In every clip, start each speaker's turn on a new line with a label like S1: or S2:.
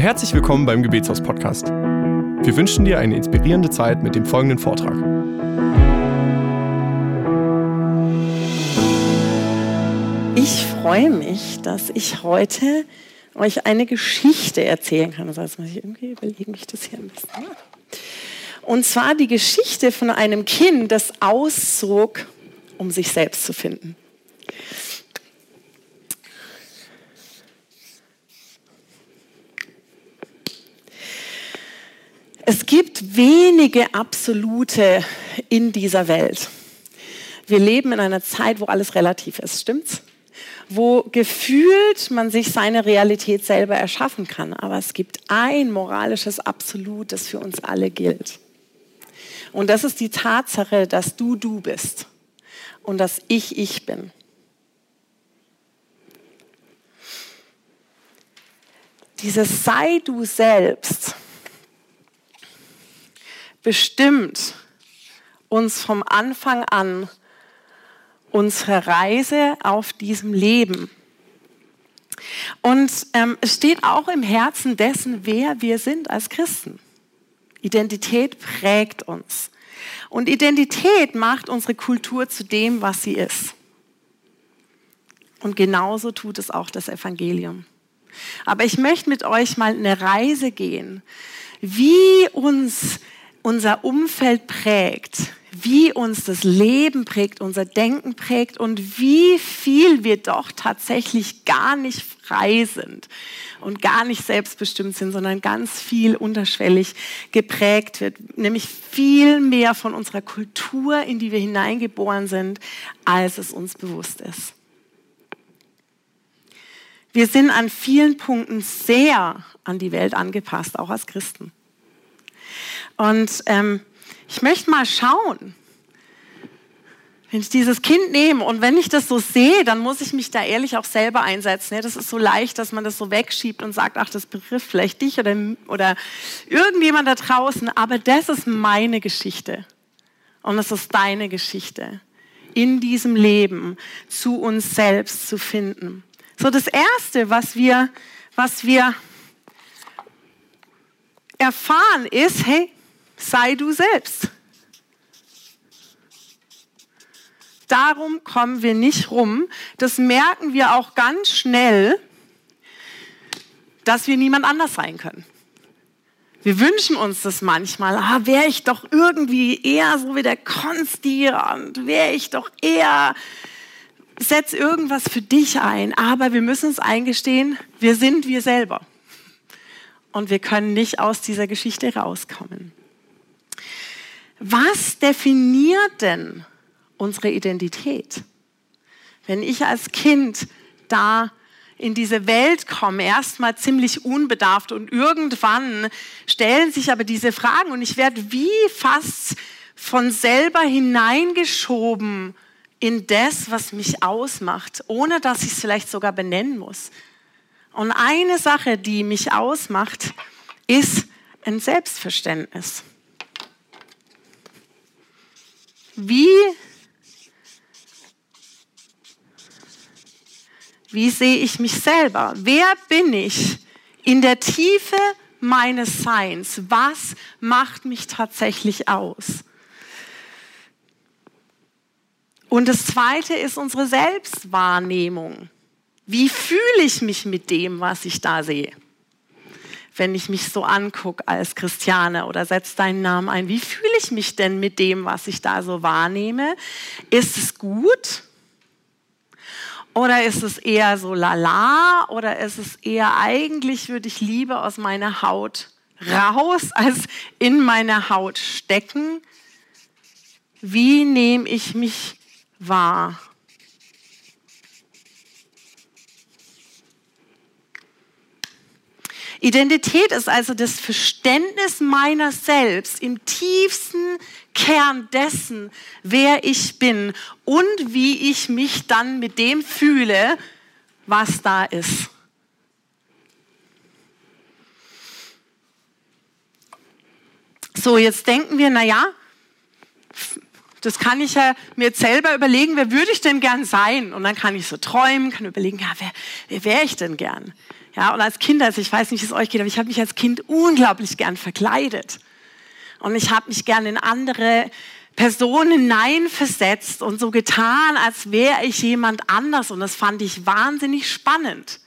S1: herzlich willkommen beim Gebetshaus Podcast. Wir wünschen dir eine inspirierende Zeit mit dem folgenden Vortrag.
S2: Ich freue mich, dass ich heute euch eine Geschichte erzählen kann. Also jetzt muss ich irgendwie überlegen, wie ich das hier ein bisschen mache. Und zwar die Geschichte von einem Kind, das auszog, um sich selbst zu finden. Es gibt wenige Absolute in dieser Welt. Wir leben in einer Zeit, wo alles relativ ist, stimmt's? Wo gefühlt man sich seine Realität selber erschaffen kann. Aber es gibt ein moralisches Absolut, das für uns alle gilt. Und das ist die Tatsache, dass du du bist und dass ich ich bin. Dieses sei du selbst bestimmt uns vom Anfang an unsere Reise auf diesem Leben. Und ähm, es steht auch im Herzen dessen, wer wir sind als Christen. Identität prägt uns. Und Identität macht unsere Kultur zu dem, was sie ist. Und genauso tut es auch das Evangelium. Aber ich möchte mit euch mal eine Reise gehen, wie uns unser Umfeld prägt, wie uns das Leben prägt, unser Denken prägt und wie viel wir doch tatsächlich gar nicht frei sind und gar nicht selbstbestimmt sind, sondern ganz viel unterschwellig geprägt wird, nämlich viel mehr von unserer Kultur, in die wir hineingeboren sind, als es uns bewusst ist. Wir sind an vielen Punkten sehr an die Welt angepasst, auch als Christen. Und ähm, ich möchte mal schauen, wenn ich dieses Kind nehme und wenn ich das so sehe, dann muss ich mich da ehrlich auch selber einsetzen. Das ist so leicht, dass man das so wegschiebt und sagt, ach, das betrifft vielleicht dich oder, oder irgendjemand da draußen. Aber das ist meine Geschichte. Und das ist deine Geschichte. In diesem Leben zu uns selbst zu finden. So, das Erste, was wir, was wir erfahren ist, hey, sei du selbst. Darum kommen wir nicht rum. Das merken wir auch ganz schnell, dass wir niemand anders sein können. Wir wünschen uns das manchmal, ah, wäre ich doch irgendwie eher so wie der Konsti und wäre ich doch eher, setz irgendwas für dich ein. Aber wir müssen uns eingestehen, wir sind wir selber. Und wir können nicht aus dieser Geschichte rauskommen. Was definiert denn unsere Identität? Wenn ich als Kind da in diese Welt komme, erstmal ziemlich unbedarft und irgendwann stellen sich aber diese Fragen und ich werde wie fast von selber hineingeschoben in das, was mich ausmacht, ohne dass ich es vielleicht sogar benennen muss. Und eine Sache, die mich ausmacht, ist ein Selbstverständnis. Wie, wie sehe ich mich selber? Wer bin ich in der Tiefe meines Seins? Was macht mich tatsächlich aus? Und das Zweite ist unsere Selbstwahrnehmung. Wie fühle ich mich mit dem, was ich da sehe? Wenn ich mich so angucke als Christiane oder setz deinen Namen ein. Wie fühle ich mich denn mit dem, was ich da so wahrnehme? Ist es gut? Oder ist es eher so lala? Oder ist es eher eigentlich würde ich lieber aus meiner Haut raus als in meine Haut stecken? Wie nehme ich mich wahr? Identität ist also das Verständnis meiner selbst im tiefsten Kern dessen, wer ich bin und wie ich mich dann mit dem fühle, was da ist. So, jetzt denken wir, naja, das kann ich ja mir selber überlegen, wer würde ich denn gern sein? Und dann kann ich so träumen, kann überlegen, ja, wer, wer wäre ich denn gern? Ja, und als Kind, also ich weiß nicht, wie es euch geht, aber ich habe mich als Kind unglaublich gern verkleidet. Und ich habe mich gern in andere Personen hineinversetzt und so getan, als wäre ich jemand anders. Und das fand ich wahnsinnig spannend.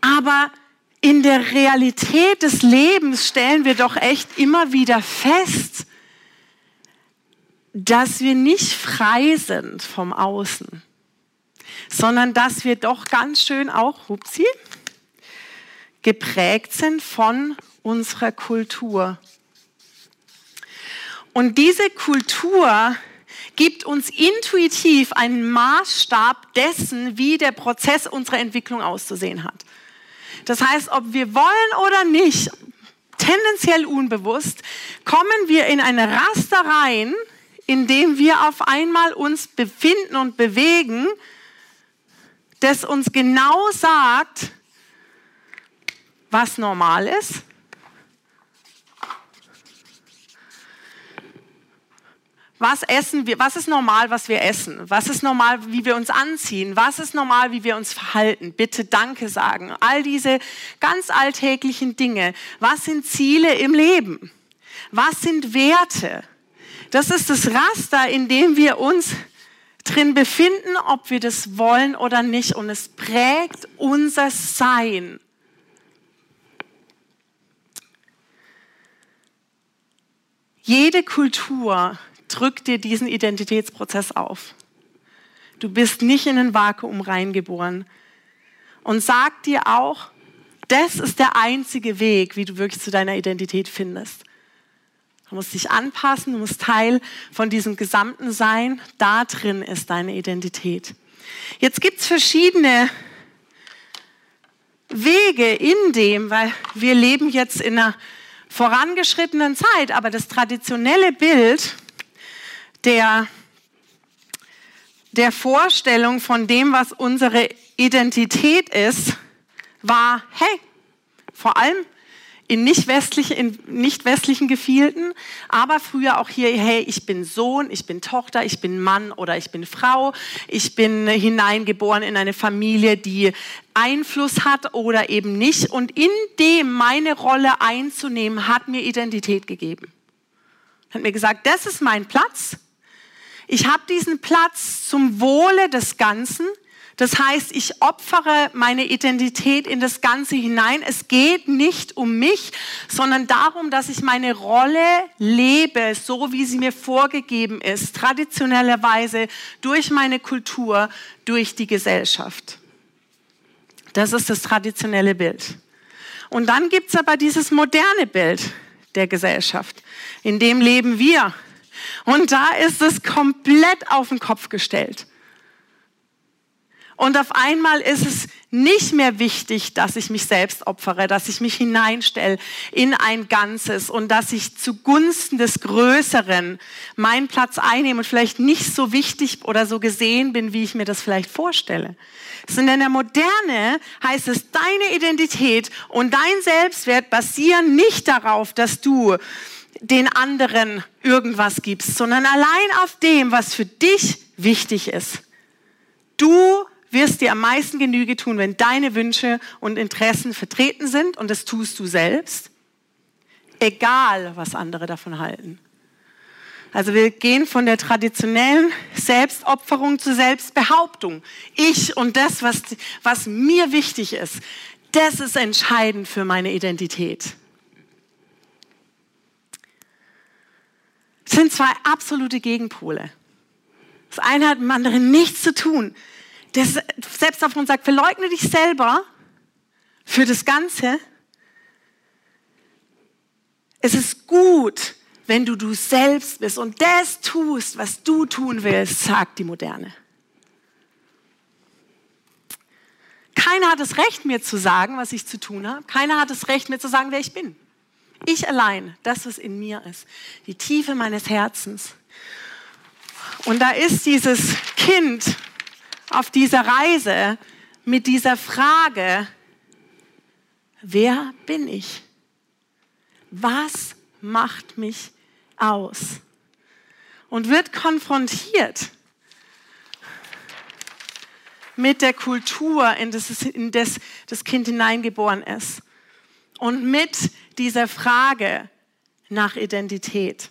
S2: Aber in der Realität des Lebens stellen wir doch echt immer wieder fest, dass wir nicht frei sind vom Außen, sondern dass wir doch ganz schön auch, hupsi, geprägt sind von unserer Kultur. Und diese Kultur gibt uns intuitiv einen Maßstab dessen, wie der Prozess unserer Entwicklung auszusehen hat. Das heißt, ob wir wollen oder nicht, tendenziell unbewusst, kommen wir in eine Raster rein, in dem wir auf einmal uns befinden und bewegen, das uns genau sagt, was normal ist was essen wir, was ist normal, was wir essen? Was ist normal, wie wir uns anziehen? Was ist normal, wie wir uns verhalten? Bitte Danke sagen. All diese ganz alltäglichen Dinge. Was sind Ziele im Leben? Was sind Werte? Das ist das Raster, in dem wir uns drin befinden, ob wir das wollen oder nicht. Und es prägt unser Sein. Jede Kultur drückt dir diesen Identitätsprozess auf. Du bist nicht in ein Vakuum reingeboren. Und sagt dir auch, das ist der einzige Weg, wie du wirklich zu deiner Identität findest. Du musst dich anpassen, du musst Teil von diesem Gesamten sein. Da drin ist deine Identität. Jetzt gibt es verschiedene Wege in dem, weil wir leben jetzt in einer vorangeschrittenen Zeit, aber das traditionelle Bild der, der Vorstellung von dem, was unsere Identität ist, war, hey, vor allem in nicht, westlichen, in nicht westlichen Gefilden, aber früher auch hier, hey, ich bin Sohn, ich bin Tochter, ich bin Mann oder ich bin Frau, ich bin hineingeboren in eine Familie, die Einfluss hat oder eben nicht. Und in dem meine Rolle einzunehmen, hat mir Identität gegeben. Hat mir gesagt, das ist mein Platz ich habe diesen Platz zum Wohle des Ganzen. Das heißt, ich opfere meine Identität in das Ganze hinein. Es geht nicht um mich, sondern darum, dass ich meine Rolle lebe, so wie sie mir vorgegeben ist, traditionellerweise durch meine Kultur, durch die Gesellschaft. Das ist das traditionelle Bild. Und dann gibt es aber dieses moderne Bild der Gesellschaft. In dem leben wir und da ist es komplett auf den Kopf gestellt. Und auf einmal ist es nicht mehr wichtig, dass ich mich selbst opfere, dass ich mich hineinstelle in ein Ganzes und dass ich zugunsten des Größeren meinen Platz einnehme und vielleicht nicht so wichtig oder so gesehen bin, wie ich mir das vielleicht vorstelle. Sondern in der Moderne heißt es, deine Identität und dein Selbstwert basieren nicht darauf, dass du den anderen irgendwas gibst, sondern allein auf dem, was für dich wichtig ist. Du wirst dir am meisten Genüge tun, wenn deine Wünsche und Interessen vertreten sind und das tust du selbst, egal was andere davon halten. Also wir gehen von der traditionellen Selbstopferung zur Selbstbehauptung. Ich und das, was, was mir wichtig ist, das ist entscheidend für meine Identität. sind zwei absolute Gegenpole. Das eine hat mit dem anderen nichts zu tun. Das selbst davon sagt, verleugne dich selber für das Ganze. Es ist gut, wenn du du selbst bist und das tust, was du tun willst, sagt die Moderne. Keiner hat das Recht, mir zu sagen, was ich zu tun habe. Keiner hat das Recht, mir zu sagen, wer ich bin. Ich allein, das, was in mir ist, die Tiefe meines Herzens. Und da ist dieses Kind auf dieser Reise mit dieser Frage, wer bin ich? Was macht mich aus? und wird konfrontiert mit der Kultur, in das, in das das Kind hineingeboren ist und mit dieser Frage nach Identität.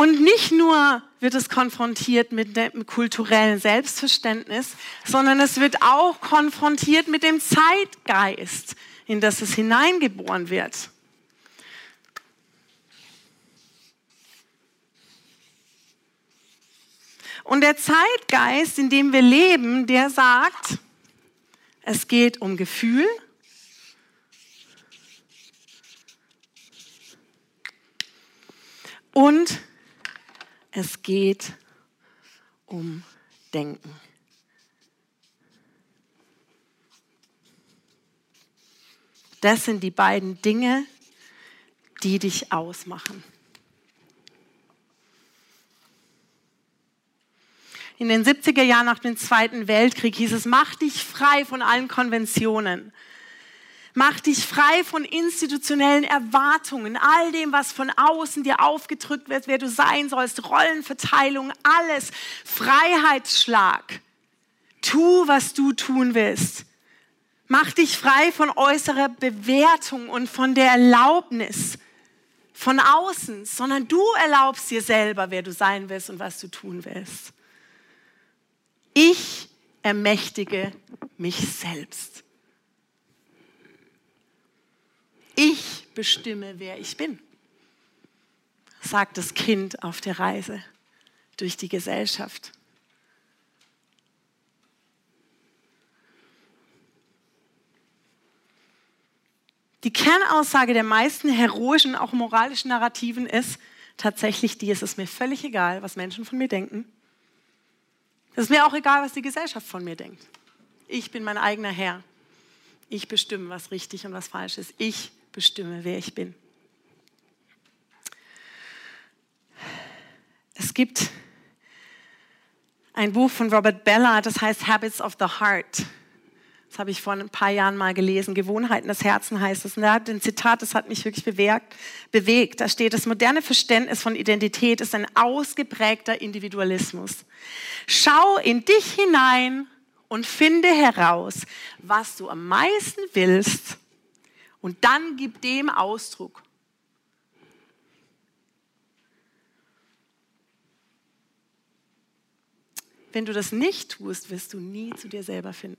S2: Und nicht nur wird es konfrontiert mit dem kulturellen Selbstverständnis, sondern es wird auch konfrontiert mit dem Zeitgeist, in das es hineingeboren wird. Und der Zeitgeist, in dem wir leben, der sagt, es geht um Gefühl, und es geht um Denken. Das sind die beiden Dinge, die dich ausmachen. In den 70er Jahren nach dem Zweiten Weltkrieg hieß es, mach dich frei von allen Konventionen. Mach dich frei von institutionellen Erwartungen, all dem, was von außen dir aufgedrückt wird, wer du sein sollst, Rollenverteilung, alles. Freiheitsschlag. Tu, was du tun willst. Mach dich frei von äußerer Bewertung und von der Erlaubnis von außen, sondern du erlaubst dir selber, wer du sein willst und was du tun willst. Ich ermächtige mich selbst. Ich bestimme, wer ich bin, sagt das Kind auf der Reise durch die Gesellschaft. Die Kernaussage der meisten heroischen, auch moralischen Narrativen ist tatsächlich die, es ist mir völlig egal, was Menschen von mir denken. Es ist mir auch egal, was die Gesellschaft von mir denkt. Ich bin mein eigener Herr. Ich bestimme, was richtig und was falsch ist. Ich bestimme, wer ich bin. Es gibt ein Buch von Robert Bella, das heißt Habits of the Heart. Das habe ich vor ein paar Jahren mal gelesen. Gewohnheiten des Herzens heißt es. Und er hat ein Zitat, das hat mich wirklich bewegt, bewegt. Da steht, das moderne Verständnis von Identität ist ein ausgeprägter Individualismus. Schau in dich hinein und finde heraus, was du am meisten willst und dann gib dem Ausdruck. Wenn du das nicht tust, wirst du nie zu dir selber finden.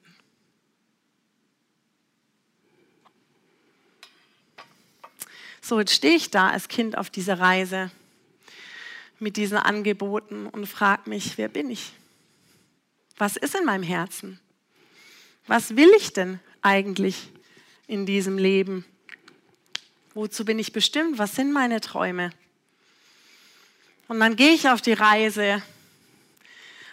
S2: So, jetzt stehe ich da als Kind auf dieser Reise mit diesen Angeboten und frage mich, wer bin ich? Was ist in meinem Herzen? Was will ich denn eigentlich in diesem Leben? Wozu bin ich bestimmt? Was sind meine Träume? Und dann gehe ich auf die Reise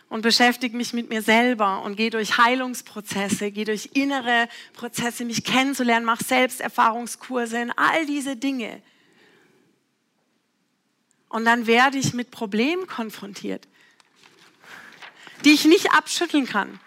S2: und beschäftige mich mit mir selber und gehe durch Heilungsprozesse, gehe durch innere Prozesse, mich kennenzulernen, mache Selbsterfahrungskurse, in all diese Dinge. Und dann werde ich mit Problemen konfrontiert, die ich nicht abschütteln kann.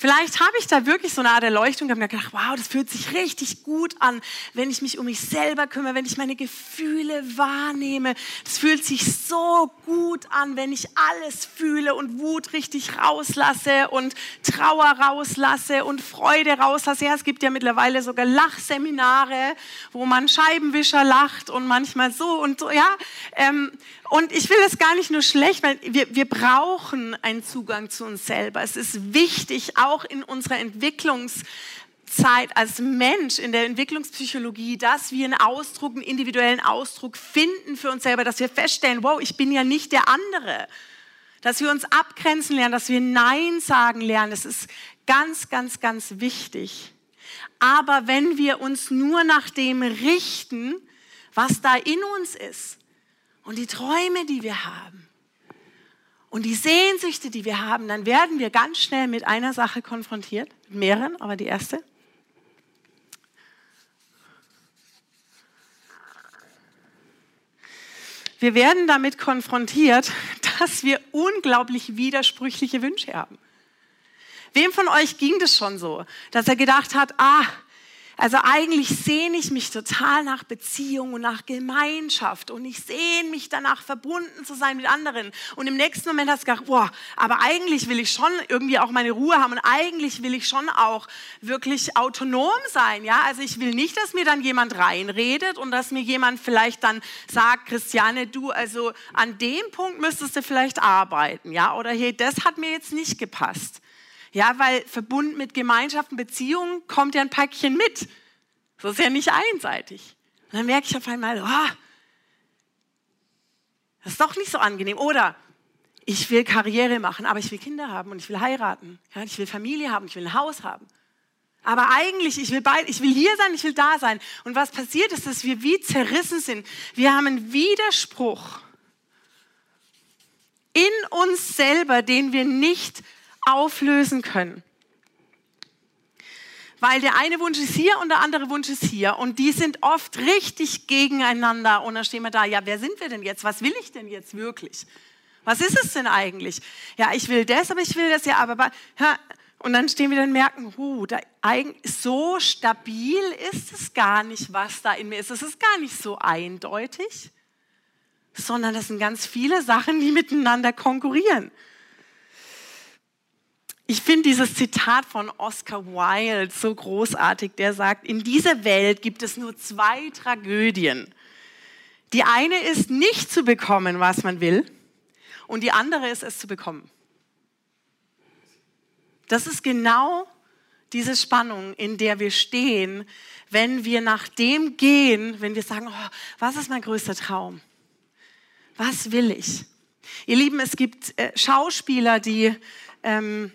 S2: Vielleicht habe ich da wirklich so eine Art Erleuchtung gehabt und gedacht, wow, das fühlt sich richtig gut an, wenn ich mich um mich selber kümmere, wenn ich meine Gefühle wahrnehme. Das fühlt sich so gut an, wenn ich alles fühle und Wut richtig rauslasse und Trauer rauslasse und Freude rauslasse. Ja, es gibt ja mittlerweile sogar Lachseminare, wo man Scheibenwischer lacht und manchmal so und so, ja. Ähm, und ich will es gar nicht nur schlecht, weil wir, wir brauchen einen Zugang zu uns selber. Es ist wichtig, auch in unserer Entwicklungszeit als Mensch in der Entwicklungspsychologie, dass wir einen Ausdruck, einen individuellen Ausdruck finden für uns selber, dass wir feststellen, wow, ich bin ja nicht der andere. Dass wir uns abgrenzen lernen, dass wir Nein sagen lernen. Das ist ganz, ganz, ganz wichtig. Aber wenn wir uns nur nach dem richten, was da in uns ist, und die Träume, die wir haben und die Sehnsüchte, die wir haben, dann werden wir ganz schnell mit einer Sache konfrontiert, mit mehreren, aber die erste. Wir werden damit konfrontiert, dass wir unglaublich widersprüchliche Wünsche haben. Wem von euch ging das schon so, dass er gedacht hat, ah, Also eigentlich sehne ich mich total nach Beziehung und nach Gemeinschaft und ich sehne mich danach, verbunden zu sein mit anderen. Und im nächsten Moment hast du gedacht, boah, aber eigentlich will ich schon irgendwie auch meine Ruhe haben und eigentlich will ich schon auch wirklich autonom sein. Ja, also ich will nicht, dass mir dann jemand reinredet und dass mir jemand vielleicht dann sagt, Christiane, du, also an dem Punkt müsstest du vielleicht arbeiten. Ja, oder hey, das hat mir jetzt nicht gepasst. Ja, weil verbunden mit Gemeinschaften, Beziehungen kommt ja ein Päckchen mit. Das ist ja nicht einseitig. Und dann merke ich auf einmal, oh, das ist doch nicht so angenehm. Oder ich will Karriere machen, aber ich will Kinder haben und ich will heiraten. Ja, ich will Familie haben, ich will ein Haus haben. Aber eigentlich, ich will, beid, ich will hier sein, ich will da sein. Und was passiert ist, dass wir wie zerrissen sind. Wir haben einen Widerspruch in uns selber, den wir nicht auflösen können. Weil der eine Wunsch ist hier und der andere Wunsch ist hier. Und die sind oft richtig gegeneinander. Und dann stehen wir da, ja, wer sind wir denn jetzt? Was will ich denn jetzt wirklich? Was ist es denn eigentlich? Ja, ich will das, aber ich will das ja, aber ja, und dann stehen wir dann und merken, uh, da, so stabil ist es gar nicht, was da in mir ist. Es ist gar nicht so eindeutig, sondern das sind ganz viele Sachen, die miteinander konkurrieren. Ich finde dieses Zitat von Oscar Wilde so großartig, der sagt, in dieser Welt gibt es nur zwei Tragödien. Die eine ist nicht zu bekommen, was man will, und die andere ist es zu bekommen. Das ist genau diese Spannung, in der wir stehen, wenn wir nach dem gehen, wenn wir sagen, oh, was ist mein größter Traum? Was will ich? Ihr Lieben, es gibt äh, Schauspieler, die ähm,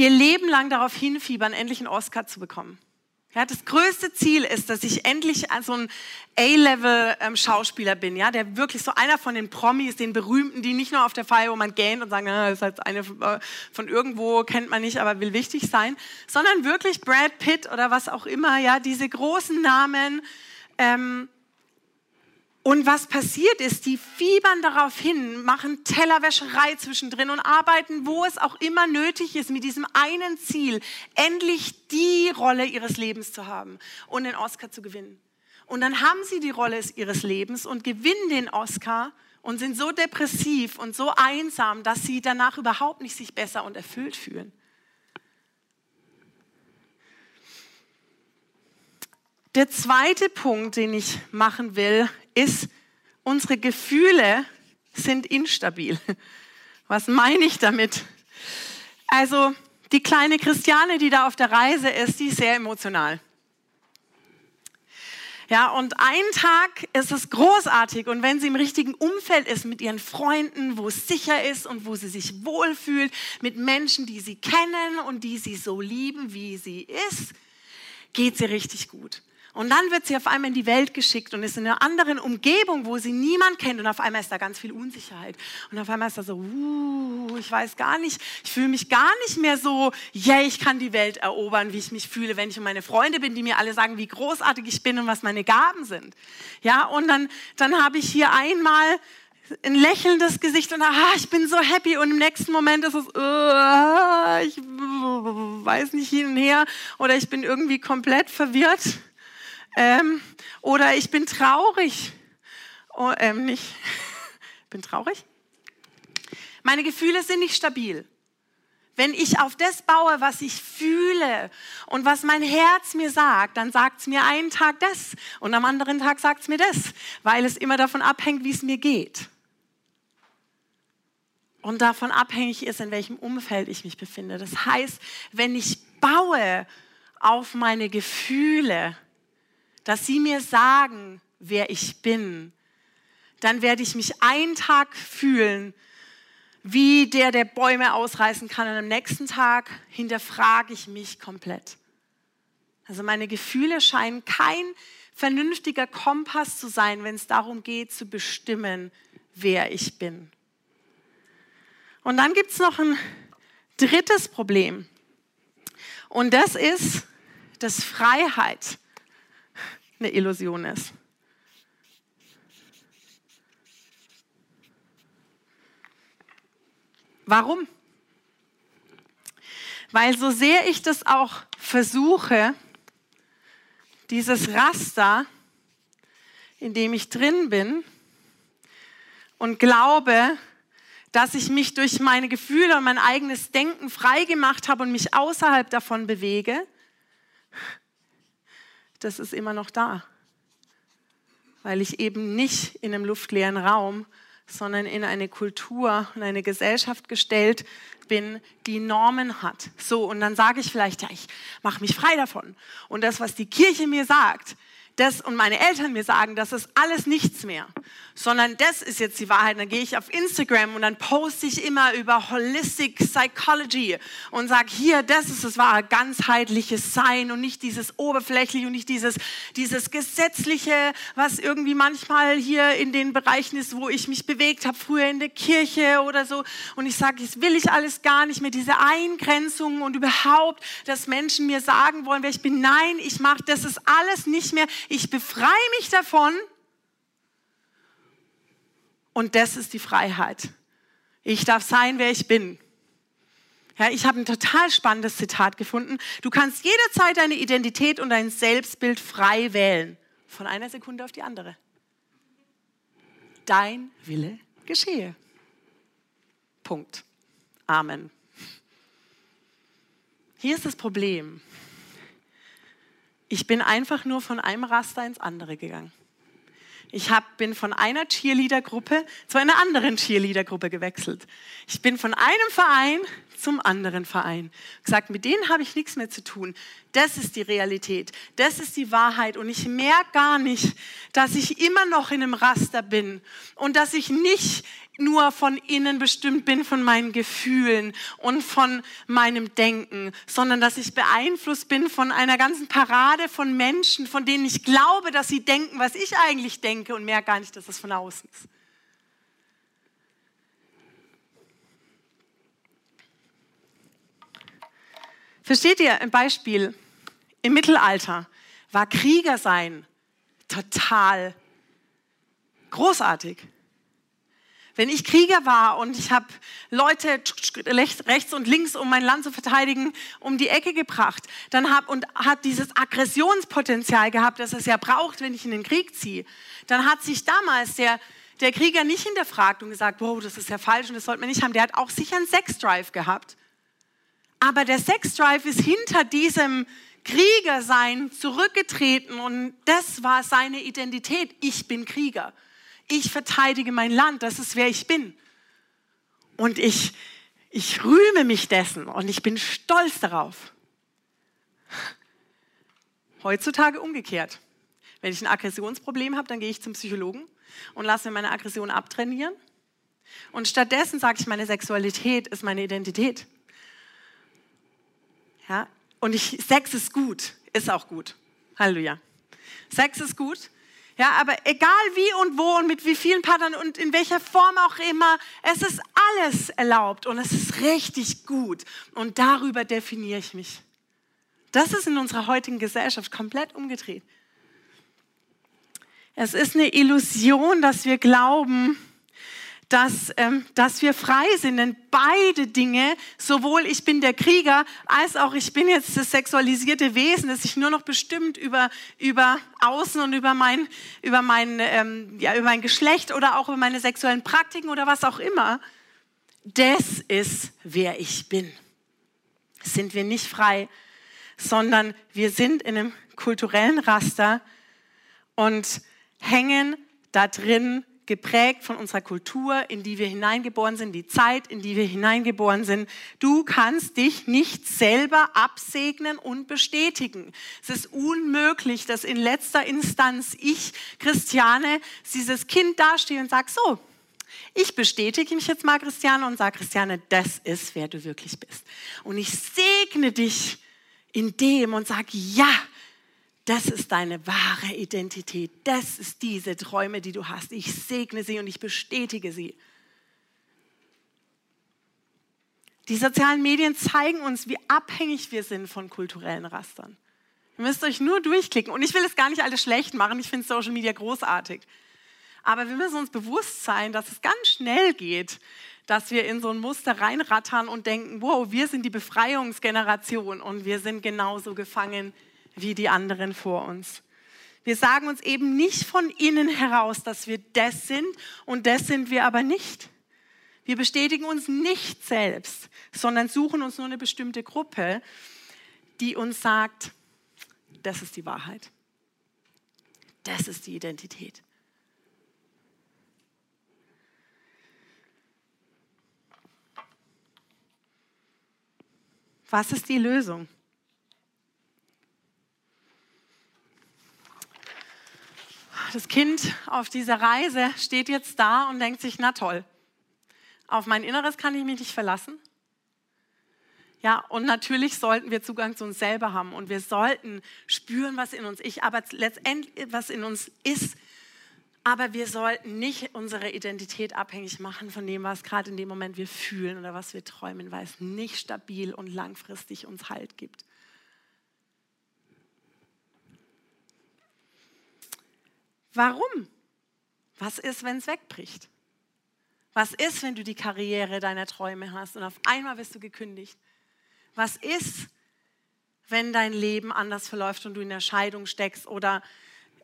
S2: ihr Leben lang darauf hinfiebern, endlich einen Oscar zu bekommen. Ja, das größte Ziel ist, dass ich endlich so ein A-Level-Schauspieler bin, ja, der wirklich so einer von den Promis, den Berühmten, die nicht nur auf der Feier, wo man gähnt und sagt, das ist halt eine äh, von irgendwo, kennt man nicht, aber will wichtig sein, sondern wirklich Brad Pitt oder was auch immer, ja, diese großen Namen, ähm, und was passiert ist, die fiebern darauf hin, machen Tellerwäscherei zwischendrin und arbeiten, wo es auch immer nötig ist, mit diesem einen Ziel, endlich die Rolle ihres Lebens zu haben und den Oscar zu gewinnen. Und dann haben sie die Rolle ihres Lebens und gewinnen den Oscar und sind so depressiv und so einsam, dass sie danach überhaupt nicht sich besser und erfüllt fühlen. Der zweite Punkt, den ich machen will, ist, unsere Gefühle sind instabil. Was meine ich damit? Also die kleine Christiane, die da auf der Reise ist, die ist sehr emotional. Ja, und einen Tag ist es großartig und wenn sie im richtigen Umfeld ist mit ihren Freunden, wo es sicher ist und wo sie sich wohlfühlt, mit Menschen, die sie kennen und die sie so lieben, wie sie ist, geht sie richtig gut. Und dann wird sie auf einmal in die Welt geschickt und ist in einer anderen Umgebung, wo sie niemand kennt. Und auf einmal ist da ganz viel Unsicherheit. Und auf einmal ist da so, uh, ich weiß gar nicht, ich fühle mich gar nicht mehr so, yeah, ich kann die Welt erobern, wie ich mich fühle, wenn ich um meine Freunde bin, die mir alle sagen, wie großartig ich bin und was meine Gaben sind. Ja, und dann, dann habe ich hier einmal ein lächelndes Gesicht und aha, ich bin so happy und im nächsten Moment ist es, uh, ich weiß nicht hin und her oder ich bin irgendwie komplett verwirrt ähm, oder ich bin traurig. Oh, ähm, nicht. bin traurig. Meine Gefühle sind nicht stabil. Wenn ich auf das baue, was ich fühle und was mein Herz mir sagt, dann sagt es mir einen Tag das und am anderen Tag sagt es mir das, weil es immer davon abhängt, wie es mir geht. Und davon abhängig ist, in welchem Umfeld ich mich befinde. Das heißt, wenn ich baue auf meine Gefühle, dass sie mir sagen, wer ich bin, dann werde ich mich einen Tag fühlen, wie der, der Bäume ausreißen kann. Und am nächsten Tag hinterfrage ich mich komplett. Also meine Gefühle scheinen kein vernünftiger Kompass zu sein, wenn es darum geht zu bestimmen, wer ich bin. Und dann gibt es noch ein drittes Problem. Und das ist, dass Freiheit eine Illusion ist. Warum? Weil so sehr ich das auch versuche, dieses Raster, in dem ich drin bin und glaube, dass ich mich durch meine Gefühle und mein eigenes Denken frei gemacht habe und mich außerhalb davon bewege, das ist immer noch da. Weil ich eben nicht in einem luftleeren Raum, sondern in eine Kultur und eine Gesellschaft gestellt bin, die Normen hat. So, und dann sage ich vielleicht, ja, ich mache mich frei davon. Und das, was die Kirche mir sagt, das und meine Eltern mir sagen, das ist alles nichts mehr, sondern das ist jetzt die Wahrheit. Dann gehe ich auf Instagram und dann poste ich immer über Holistic Psychology und sage, hier, das ist das wahre ganzheitliches Sein und nicht dieses oberflächliche und nicht dieses, dieses gesetzliche, was irgendwie manchmal hier in den Bereichen ist, wo ich mich bewegt habe, früher in der Kirche oder so. Und ich sage, das will ich alles gar nicht mehr, diese Eingrenzungen und überhaupt, dass Menschen mir sagen wollen, wer ich bin. Nein, ich mache, das ist alles nicht mehr ich befreie mich davon und das ist die Freiheit. Ich darf sein, wer ich bin. Ja, ich habe ein total spannendes Zitat gefunden. Du kannst jederzeit deine Identität und dein Selbstbild frei wählen. Von einer Sekunde auf die andere. Dein Wille geschehe. Punkt. Amen. Hier ist das Problem. Ich bin einfach nur von einem Raster ins andere gegangen. Ich hab, bin von einer Cheerleader-Gruppe zu einer anderen Cheerleader-Gruppe gewechselt. Ich bin von einem Verein zum anderen Verein. Gesagt, mit denen habe ich nichts mehr zu tun. Das ist die Realität. Das ist die Wahrheit. Und ich merke gar nicht, dass ich immer noch in einem Raster bin und dass ich nicht nur von innen bestimmt bin, von meinen Gefühlen und von meinem Denken, sondern dass ich beeinflusst bin von einer ganzen Parade von Menschen, von denen ich glaube, dass sie denken, was ich eigentlich denke und merke gar nicht, dass es von außen ist. Versteht ihr ein Beispiel? Im Mittelalter war Krieger sein total großartig. Wenn ich Krieger war und ich habe Leute rechts und links, um mein Land zu verteidigen, um die Ecke gebracht, dann hab und hat dieses Aggressionspotenzial gehabt, das es ja braucht, wenn ich in den Krieg ziehe, dann hat sich damals der der Krieger nicht hinterfragt und gesagt, wow, das ist ja falsch und das sollte man nicht haben. Der hat auch sicher einen Sexdrive gehabt. Aber der Sexdrive ist hinter diesem Kriegersein zurückgetreten und das war seine Identität. Ich bin Krieger. Ich verteidige mein Land. Das ist wer ich bin. Und ich, ich rühme mich dessen und ich bin stolz darauf. Heutzutage umgekehrt. Wenn ich ein Aggressionsproblem habe, dann gehe ich zum Psychologen und lasse mir meine Aggression abtrainieren. Und stattdessen sage ich, meine Sexualität ist meine Identität. Ja? Und ich, Sex ist gut, ist auch gut. Halleluja. Sex ist gut. Ja, aber egal wie und wo und mit wie vielen Partnern und in welcher Form auch immer, es ist alles erlaubt und es ist richtig gut. Und darüber definiere ich mich. Das ist in unserer heutigen Gesellschaft komplett umgedreht. Es ist eine Illusion, dass wir glauben, dass, ähm, dass wir frei sind. Denn beide Dinge, sowohl ich bin der Krieger, als auch ich bin jetzt das sexualisierte Wesen, das sich nur noch bestimmt über, über Außen und über mein, über, mein, ähm, ja, über mein Geschlecht oder auch über meine sexuellen Praktiken oder was auch immer, das ist, wer ich bin. Sind wir nicht frei, sondern wir sind in einem kulturellen Raster und hängen da drin geprägt von unserer Kultur, in die wir hineingeboren sind, die Zeit, in die wir hineingeboren sind. Du kannst dich nicht selber absegnen und bestätigen. Es ist unmöglich, dass in letzter Instanz ich, Christiane, dieses Kind dastehe und sage, so, ich bestätige mich jetzt mal, Christiane, und sage, Christiane, das ist, wer du wirklich bist. Und ich segne dich in dem und sage, ja, das ist deine wahre Identität. Das ist diese Träume, die du hast. Ich segne sie und ich bestätige sie. Die sozialen Medien zeigen uns, wie abhängig wir sind von kulturellen Rastern. Ihr müsst euch nur durchklicken. Und ich will es gar nicht alles schlecht machen. Ich finde Social Media großartig. Aber wir müssen uns bewusst sein, dass es ganz schnell geht, dass wir in so ein Muster reinrattern und denken, wow, wir sind die Befreiungsgeneration und wir sind genauso gefangen wie die anderen vor uns. Wir sagen uns eben nicht von innen heraus, dass wir das sind und das sind wir aber nicht. Wir bestätigen uns nicht selbst, sondern suchen uns nur eine bestimmte Gruppe, die uns sagt, das ist die Wahrheit. Das ist die Identität. Was ist die Lösung? Das Kind auf dieser Reise steht jetzt da und denkt sich, na toll, auf mein Inneres kann ich mich nicht verlassen. Ja, und natürlich sollten wir Zugang zu uns selber haben und wir sollten spüren, was in uns ist, aber letztendlich was in uns ist. Aber wir sollten nicht unsere Identität abhängig machen von dem, was gerade in dem Moment wir fühlen oder was wir träumen, weil es nicht stabil und langfristig uns Halt gibt. Warum? Was ist, wenn es wegbricht? Was ist, wenn du die Karriere deiner Träume hast und auf einmal wirst du gekündigt? Was ist, wenn dein Leben anders verläuft und du in der Scheidung steckst oder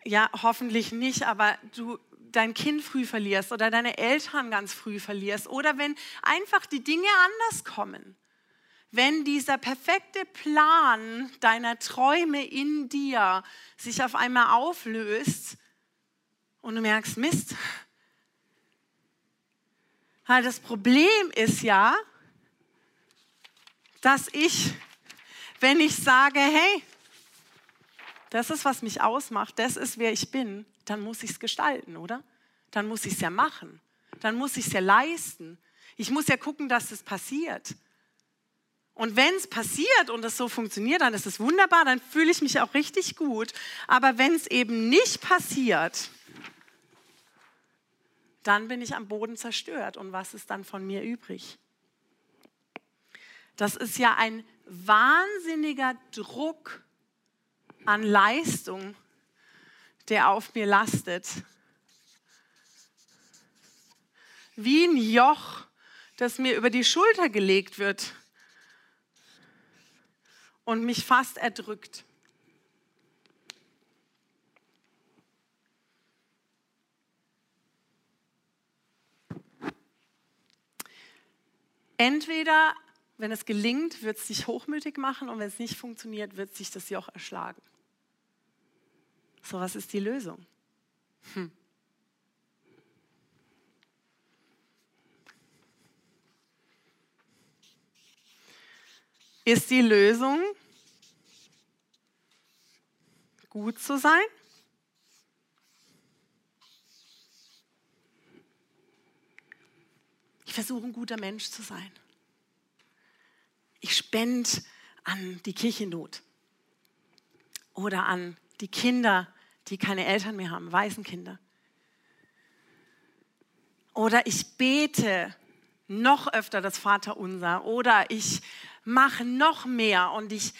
S2: ja, hoffentlich nicht, aber du dein Kind früh verlierst oder deine Eltern ganz früh verlierst oder wenn einfach die Dinge anders kommen. Wenn dieser perfekte Plan deiner Träume in dir sich auf einmal auflöst und du merkst, Mist, weil das Problem ist ja, dass ich, wenn ich sage, hey, das ist, was mich ausmacht, das ist, wer ich bin, dann muss ich es gestalten, oder? Dann muss ich es ja machen. Dann muss ich es ja leisten. Ich muss ja gucken, dass es passiert. Und wenn es passiert und es so funktioniert, dann ist es wunderbar, dann fühle ich mich auch richtig gut. Aber wenn es eben nicht passiert, dann bin ich am Boden zerstört. Und was ist dann von mir übrig? Das ist ja ein wahnsinniger Druck an Leistung, der auf mir lastet. Wie ein Joch, das mir über die Schulter gelegt wird und mich fast erdrückt. Entweder, wenn es gelingt, wird es dich hochmütig machen und wenn es nicht funktioniert, wird sich das Joch erschlagen. So, was ist die Lösung? Hm. Ist die Lösung, gut zu sein? Versuche ein guter Mensch zu sein. Ich spende an die Kirchennot oder an die Kinder, die keine Eltern mehr haben, Waisenkinder. Oder ich bete noch öfter das Vaterunser oder ich mache noch mehr und ich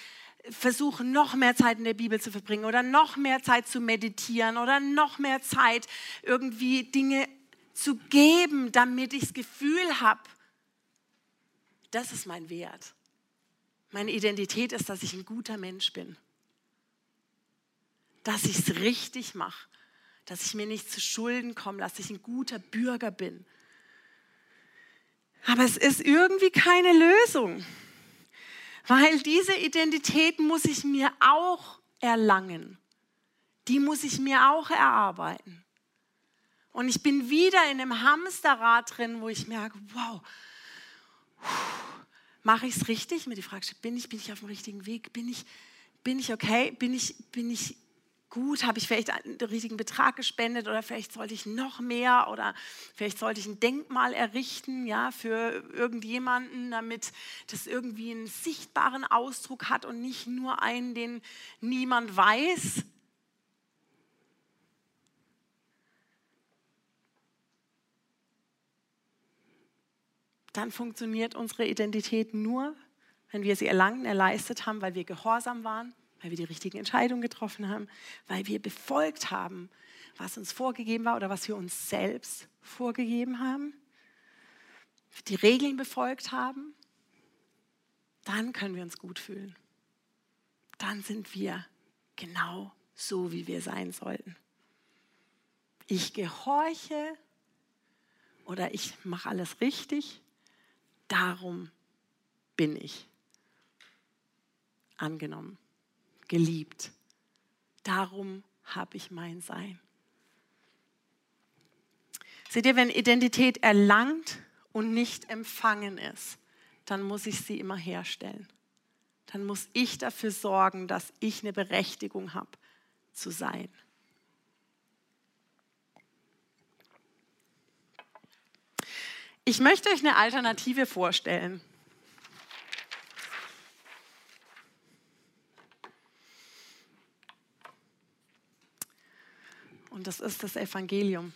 S2: versuche noch mehr Zeit in der Bibel zu verbringen oder noch mehr Zeit zu meditieren oder noch mehr Zeit irgendwie Dinge zu geben, damit ich das Gefühl habe, das ist mein Wert. Meine Identität ist, dass ich ein guter Mensch bin dass ich es richtig mache, dass ich mir nicht zu Schulden komme, dass ich ein guter Bürger bin. Aber es ist irgendwie keine Lösung, weil diese Identität muss ich mir auch erlangen. Die muss ich mir auch erarbeiten. Und ich bin wieder in einem Hamsterrad drin, wo ich merke, wow, mache ich es richtig? Mir die Frage, bin ich, bin ich auf dem richtigen Weg? Bin ich, bin ich okay? Bin ich, bin ich gut, habe ich vielleicht einen riesigen Betrag gespendet oder vielleicht sollte ich noch mehr oder vielleicht sollte ich ein Denkmal errichten, ja, für irgendjemanden, damit das irgendwie einen sichtbaren Ausdruck hat und nicht nur einen, den niemand weiß. Dann funktioniert unsere Identität nur, wenn wir sie erlangen, erleistet haben, weil wir gehorsam waren weil wir die richtigen Entscheidungen getroffen haben, weil wir befolgt haben, was uns vorgegeben war oder was wir uns selbst vorgegeben haben, die Regeln befolgt haben, dann können wir uns gut fühlen. Dann sind wir genau so, wie wir sein sollten. Ich gehorche oder ich mache alles richtig, darum bin ich angenommen, geliebt. Darum habe ich mein Sein. Seht ihr, wenn Identität erlangt und nicht empfangen ist, dann muss ich sie immer herstellen. Dann muss ich dafür sorgen, dass ich eine Berechtigung habe zu sein. Ich möchte euch eine Alternative vorstellen. Und das ist das Evangelium.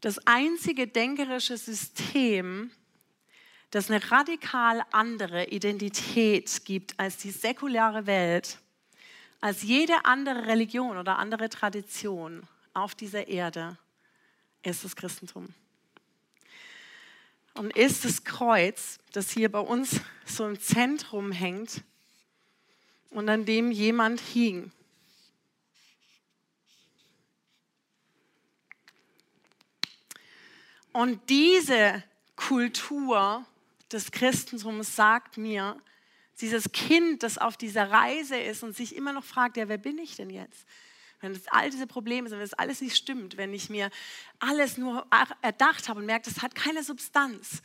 S2: Das einzige denkerische System, das eine radikal andere Identität gibt als die säkulare Welt, als jede andere Religion oder andere Tradition auf dieser Erde, ist das Christentum und ist das Kreuz, das hier bei uns so im Zentrum hängt und an dem jemand hing. Und diese Kultur des Christentums sagt mir, dieses Kind, das auf dieser Reise ist und sich immer noch fragt, ja, wer bin ich denn jetzt? wenn das all diese Probleme sind, wenn das alles nicht stimmt, wenn ich mir alles nur erdacht habe und merke, das hat keine Substanz.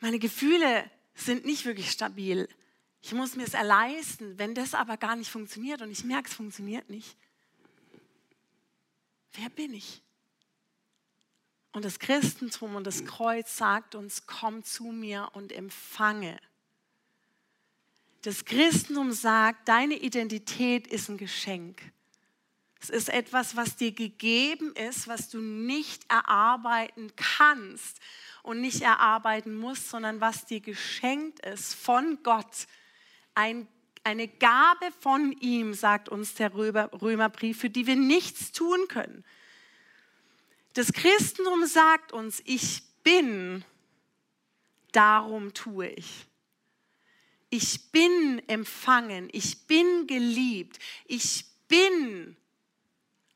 S2: Meine Gefühle sind nicht wirklich stabil. Ich muss mir es erleisten, wenn das aber gar nicht funktioniert und ich merke, es funktioniert nicht. Wer bin ich? Und das Christentum und das Kreuz sagt uns, komm zu mir und empfange. Das Christentum sagt, deine Identität ist ein Geschenk. Es ist etwas, was dir gegeben ist, was du nicht erarbeiten kannst und nicht erarbeiten musst, sondern was dir geschenkt ist von Gott. Ein, eine Gabe von ihm, sagt uns der Römerbrief, für die wir nichts tun können. Das Christentum sagt uns, ich bin, darum tue ich. Ich bin empfangen, ich bin geliebt, ich bin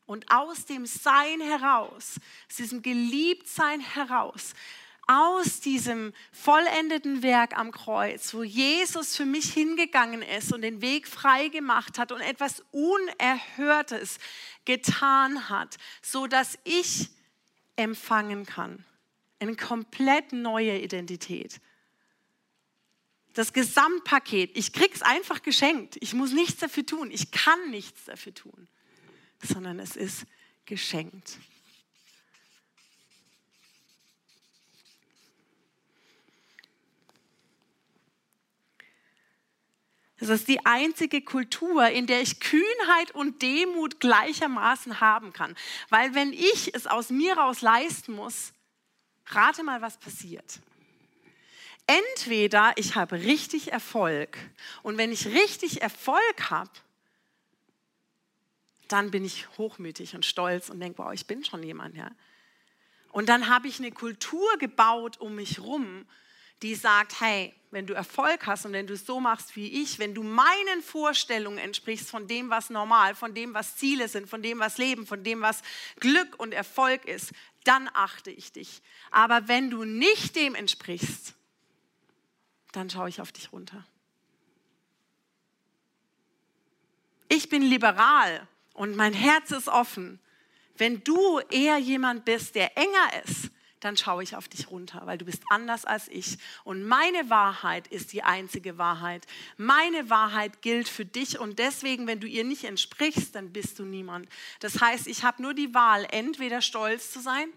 S2: und aus dem Sein heraus, aus diesem Geliebtsein heraus, aus diesem vollendeten Werk am Kreuz, wo Jesus für mich hingegangen ist und den Weg frei gemacht hat und etwas Unerhörtes getan hat, so dass ich empfangen kann. Eine komplett neue Identität. Das Gesamtpaket. Ich krieg's einfach geschenkt. Ich muss nichts dafür tun. Ich kann nichts dafür tun sondern es ist geschenkt. Das ist die einzige Kultur, in der ich Kühnheit und Demut gleichermaßen haben kann. Weil wenn ich es aus mir raus leisten muss, rate mal, was passiert. Entweder ich habe richtig Erfolg und wenn ich richtig Erfolg habe, dann bin ich hochmütig und stolz und denke, wow, ich bin schon jemand. Ja. Und dann habe ich eine Kultur gebaut um mich rum, die sagt, hey, wenn du Erfolg hast und wenn du es so machst wie ich, wenn du meinen Vorstellungen entsprichst von dem, was normal, von dem, was Ziele sind, von dem, was Leben, von dem, was Glück und Erfolg ist, dann achte ich dich. Aber wenn du nicht dem entsprichst, dann schaue ich auf dich runter. Ich bin liberal und mein Herz ist offen. Wenn du eher jemand bist, der enger ist, dann schaue ich auf dich runter, weil du bist anders als ich. Und meine Wahrheit ist die einzige Wahrheit. Meine Wahrheit gilt für dich und deswegen, wenn du ihr nicht entsprichst, dann bist du niemand. Das heißt, ich habe nur die Wahl, entweder stolz zu sein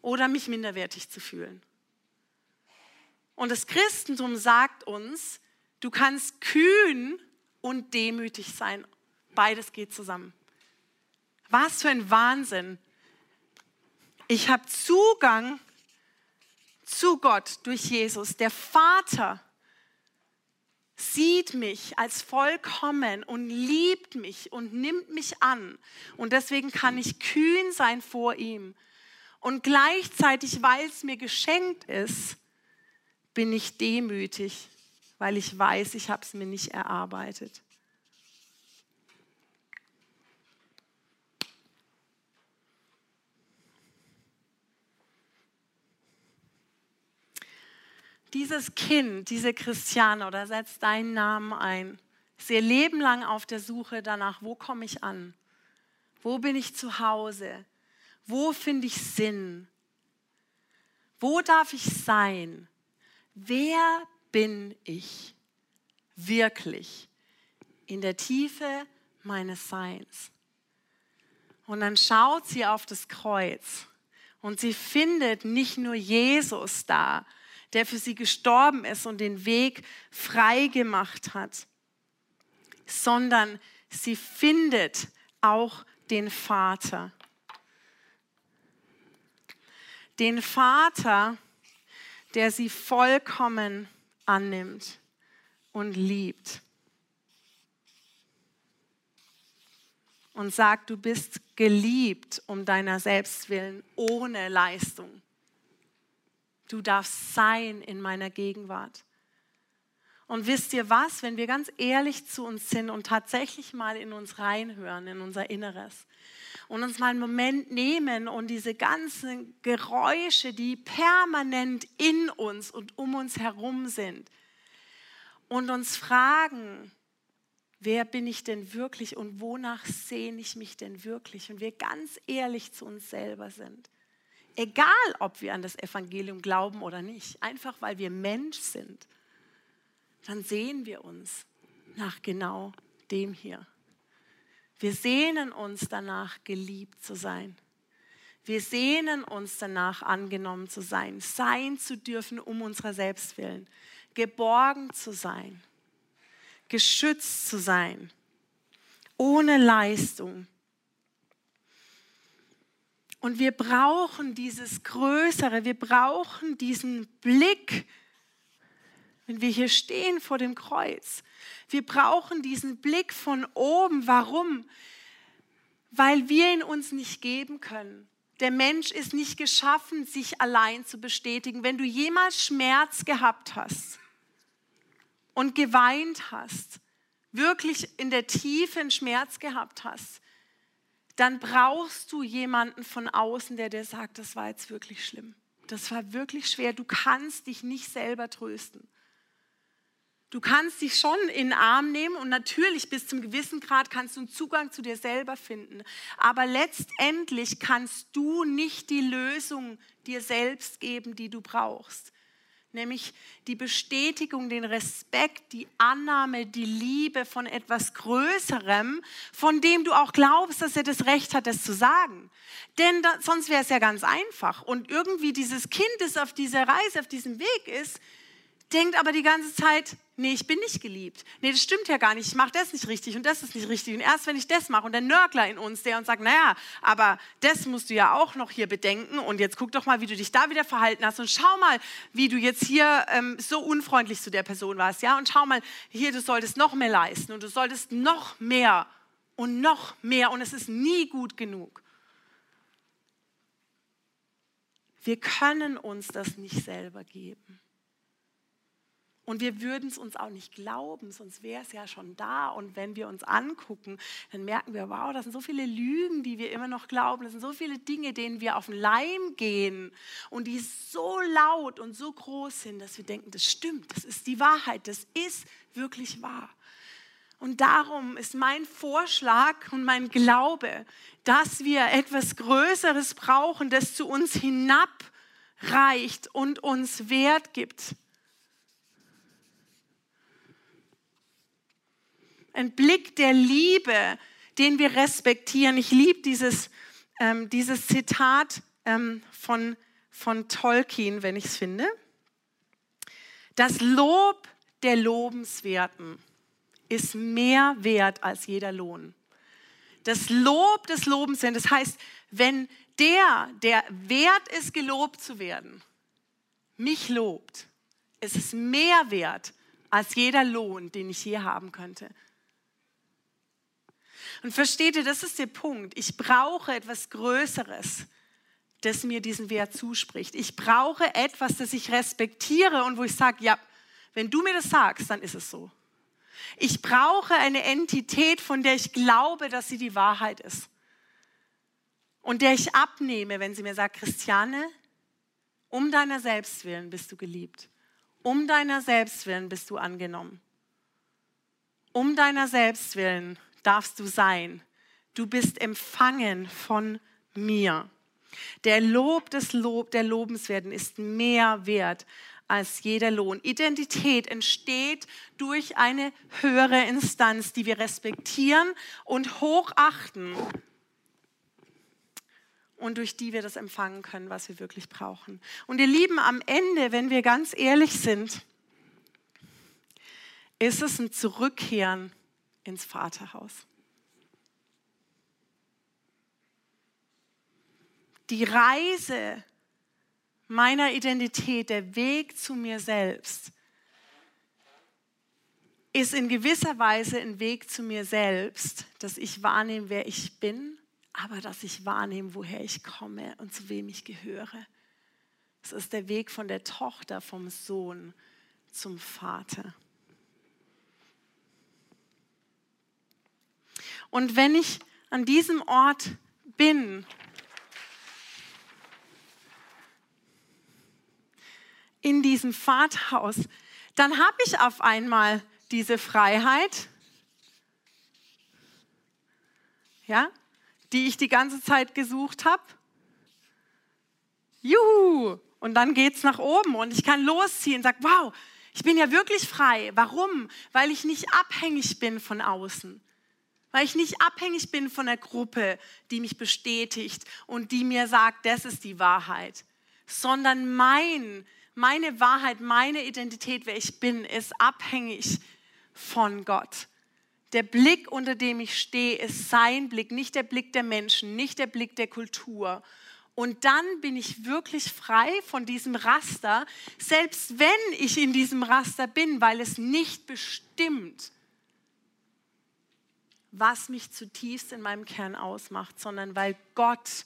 S2: oder mich minderwertig zu fühlen. Und das Christentum sagt uns, du kannst kühn und demütig sein. Beides geht zusammen. Was für ein Wahnsinn. Ich habe Zugang zu Gott durch Jesus. Der Vater sieht mich als vollkommen und liebt mich und nimmt mich an. Und deswegen kann ich kühn sein vor ihm. Und gleichzeitig, weil es mir geschenkt ist, bin ich demütig, weil ich weiß, ich habe es mir nicht erarbeitet. Dieses Kind, diese Christiane oder setzt deinen Namen ein, ist ihr Leben lang auf der Suche danach, wo komme ich an? Wo bin ich zu Hause? Wo finde ich Sinn? Wo darf ich sein? Wer bin ich wirklich in der Tiefe meines Seins? Und dann schaut sie auf das Kreuz und sie findet nicht nur Jesus da, der für sie gestorben ist und den Weg frei gemacht hat, sondern sie findet auch den Vater. Den Vater, der sie vollkommen annimmt und liebt. Und sagt, du bist geliebt um deiner selbst willen, ohne Leistung. Du darfst sein in meiner Gegenwart. Und wisst ihr was, wenn wir ganz ehrlich zu uns sind und tatsächlich mal in uns reinhören, in unser Inneres und uns mal einen Moment nehmen und diese ganzen Geräusche, die permanent in uns und um uns herum sind und uns fragen, wer bin ich denn wirklich und wonach sehne ich mich denn wirklich und wir ganz ehrlich zu uns selber sind. Egal, ob wir an das Evangelium glauben oder nicht, einfach weil wir Mensch sind dann sehen wir uns nach genau dem hier. Wir sehnen uns danach, geliebt zu sein. Wir sehnen uns danach, angenommen zu sein, sein zu dürfen um unserer selbst willen, geborgen zu sein, geschützt zu sein, ohne Leistung. Und wir brauchen dieses Größere, wir brauchen diesen Blick wenn wir hier stehen vor dem Kreuz. Wir brauchen diesen Blick von oben. Warum? Weil wir ihn uns nicht geben können. Der Mensch ist nicht geschaffen, sich allein zu bestätigen. Wenn du jemals Schmerz gehabt hast und geweint hast, wirklich in der Tiefe einen Schmerz gehabt hast, dann brauchst du jemanden von außen, der dir sagt, das war jetzt wirklich schlimm. Das war wirklich schwer. Du kannst dich nicht selber trösten. Du kannst dich schon in den Arm nehmen und natürlich bis zum gewissen Grad kannst du einen Zugang zu dir selber finden. Aber letztendlich kannst du nicht die Lösung dir selbst geben, die du brauchst. Nämlich die Bestätigung, den Respekt, die Annahme, die Liebe von etwas Größerem, von dem du auch glaubst, dass er das Recht hat, das zu sagen. Denn da, sonst wäre es ja ganz einfach. Und irgendwie dieses Kind, das auf dieser Reise, auf diesem Weg ist, denkt aber die ganze Zeit, nee, ich bin nicht geliebt. Nee, das stimmt ja gar nicht. Ich mache das nicht richtig und das ist nicht richtig. Und erst wenn ich das mache und der Nörgler in uns, der uns sagt, naja, aber das musst du ja auch noch hier bedenken und jetzt guck doch mal, wie du dich da wieder verhalten hast und schau mal, wie du jetzt hier ähm, so unfreundlich zu der Person warst, ja? Und schau mal, hier, du solltest noch mehr leisten und du solltest noch mehr und noch mehr und es ist nie gut genug. Wir können uns das nicht selber geben. Und wir würden es uns auch nicht glauben, sonst wäre es ja schon da. Und wenn wir uns angucken, dann merken wir, wow, das sind so viele Lügen, die wir immer noch glauben. Das sind so viele Dinge, denen wir auf den Leim gehen und die so laut und so groß sind, dass wir denken, das stimmt, das ist die Wahrheit, das ist wirklich wahr. Und darum ist mein Vorschlag und mein Glaube, dass wir etwas Größeres brauchen, das zu uns hinabreicht und uns Wert gibt ein Blick der Liebe, den wir respektieren. Ich liebe dieses, ähm, dieses Zitat ähm, von, von Tolkien, wenn ich es finde. Das Lob der Lobenswerten ist mehr wert als jeder Lohn. Das Lob des Lobenswerten, das heißt, wenn der, der wert ist, gelobt zu werden, mich lobt, ist es mehr wert als jeder Lohn, den ich je haben könnte. Und versteht ihr, das ist der Punkt. Ich brauche etwas Größeres, das mir diesen Wert zuspricht. Ich brauche etwas, das ich respektiere und wo ich sage, ja, wenn du mir das sagst, dann ist es so. Ich brauche eine Entität, von der ich glaube, dass sie die Wahrheit ist. Und der ich abnehme, wenn sie mir sagt, Christiane, um deiner selbst willen bist du geliebt. Um deiner selbst willen bist du angenommen. Um deiner selbst willen darfst du sein. Du bist empfangen von mir. Der Lob des Lob der Lobenswerten ist mehr wert als jeder Lohn. Identität entsteht durch eine höhere Instanz, die wir respektieren und hochachten und durch die wir das empfangen können, was wir wirklich brauchen. Und ihr Lieben, am Ende, wenn wir ganz ehrlich sind, ist es ein Zurückkehren ins Vaterhaus. Die Reise meiner Identität, der Weg zu mir selbst, ist in gewisser Weise ein Weg zu mir selbst, dass ich wahrnehme, wer ich bin, aber dass ich wahrnehme, woher ich komme und zu wem ich gehöre. Es ist der Weg von der Tochter, vom Sohn zum Vater. Und wenn ich an diesem Ort bin, in diesem Vaterhaus, dann habe ich auf einmal diese Freiheit, ja, die ich die ganze Zeit gesucht habe. Juhu! Und dann geht es nach oben und ich kann losziehen und sage, wow, ich bin ja wirklich frei. Warum? Weil ich nicht abhängig bin von außen. Weil ich nicht abhängig bin von der Gruppe, die mich bestätigt und die mir sagt, das ist die Wahrheit. Sondern mein meine Wahrheit, meine Identität, wer ich bin, ist abhängig von Gott. Der Blick, unter dem ich stehe, ist sein Blick, nicht der Blick der Menschen, nicht der Blick der Kultur. Und dann bin ich wirklich frei von diesem Raster, selbst wenn ich in diesem Raster bin, weil es nicht bestimmt, was mich zutiefst in meinem Kern ausmacht, sondern weil Gott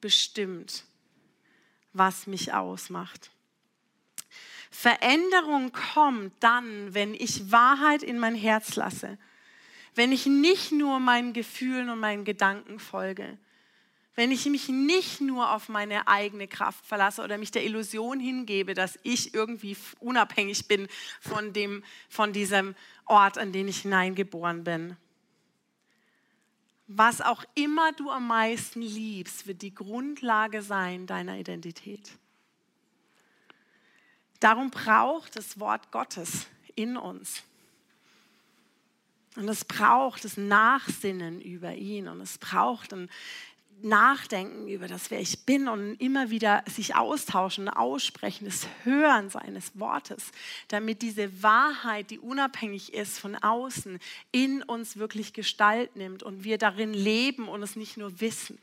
S2: bestimmt, was mich ausmacht. Veränderung kommt dann, wenn ich Wahrheit in mein Herz lasse, wenn ich nicht nur meinen Gefühlen und meinen Gedanken folge, wenn ich mich nicht nur auf meine eigene Kraft verlasse oder mich der Illusion hingebe, dass ich irgendwie unabhängig bin von, dem, von diesem Ort, an den ich hineingeboren bin. Was auch immer du am meisten liebst, wird die Grundlage sein deiner Identität. Darum braucht das Wort Gottes in uns. Und es braucht das Nachsinnen über ihn und es braucht ein Nachdenken über das, wer ich bin und immer wieder sich austauschen, aussprechen, das Hören seines Wortes, damit diese Wahrheit, die unabhängig ist von außen, in uns wirklich Gestalt nimmt und wir darin leben und es nicht nur wissen.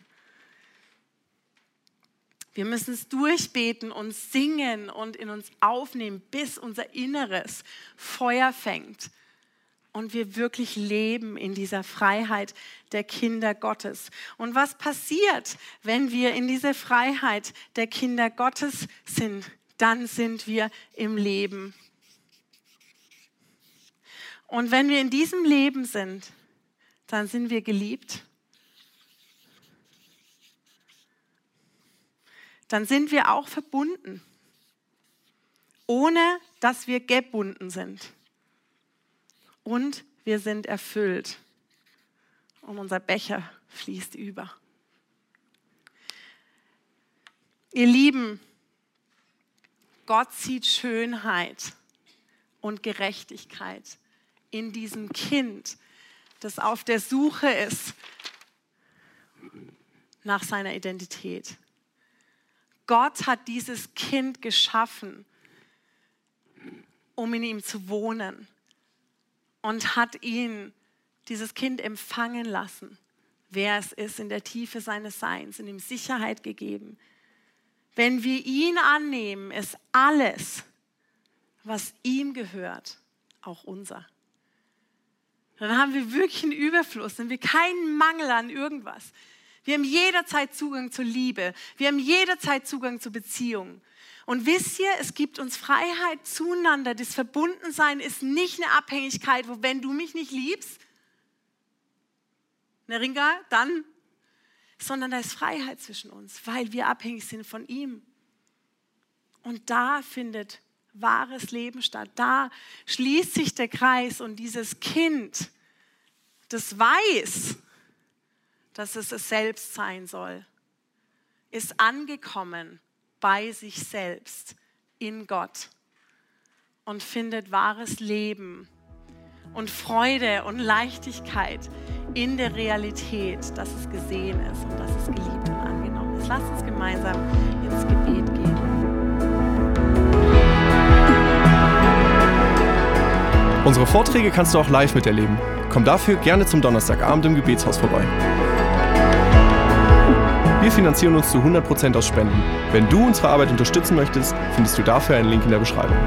S2: Wir müssen es durchbeten und singen und in uns aufnehmen, bis unser Inneres Feuer fängt und wir wirklich leben in dieser Freiheit der Kinder Gottes. Und was passiert, wenn wir in dieser Freiheit der Kinder Gottes sind? Dann sind wir im Leben. Und wenn wir in diesem Leben sind, dann sind wir geliebt dann sind wir auch verbunden, ohne dass wir gebunden sind. Und wir sind erfüllt und unser Becher fließt über. Ihr Lieben, Gott sieht Schönheit und Gerechtigkeit in diesem Kind, das auf der Suche ist nach seiner Identität. Gott hat dieses Kind geschaffen, um in ihm zu wohnen und hat ihn, dieses Kind, empfangen lassen, wer es ist, in der Tiefe seines Seins, in ihm Sicherheit gegeben. Wenn wir ihn annehmen, ist alles, was ihm gehört, auch unser. Dann haben wir wirklich einen Überfluss, dann haben wir keinen Mangel an irgendwas. Wir haben jederzeit Zugang zur Liebe. Wir haben jederzeit Zugang zur Beziehung. Und wisst ihr, es gibt uns Freiheit zueinander. Das Verbundensein ist nicht eine Abhängigkeit, wo wenn du mich nicht liebst, Neringa, dann, sondern da ist Freiheit zwischen uns, weil wir abhängig sind von ihm. Und da findet wahres Leben statt. Da schließt sich der Kreis und dieses Kind, das weiß, dass es es selbst sein soll, ist angekommen bei sich selbst in Gott und findet wahres Leben und Freude und Leichtigkeit in der Realität, dass es gesehen ist und dass es geliebt und angenommen ist. Lass uns gemeinsam ins Gebet gehen.
S1: Unsere Vorträge kannst du auch live miterleben. Komm dafür gerne zum Donnerstagabend im Gebetshaus vorbei. Wir finanzieren uns zu 100% aus Spenden. Wenn du unsere Arbeit unterstützen möchtest, findest du dafür einen Link in der Beschreibung.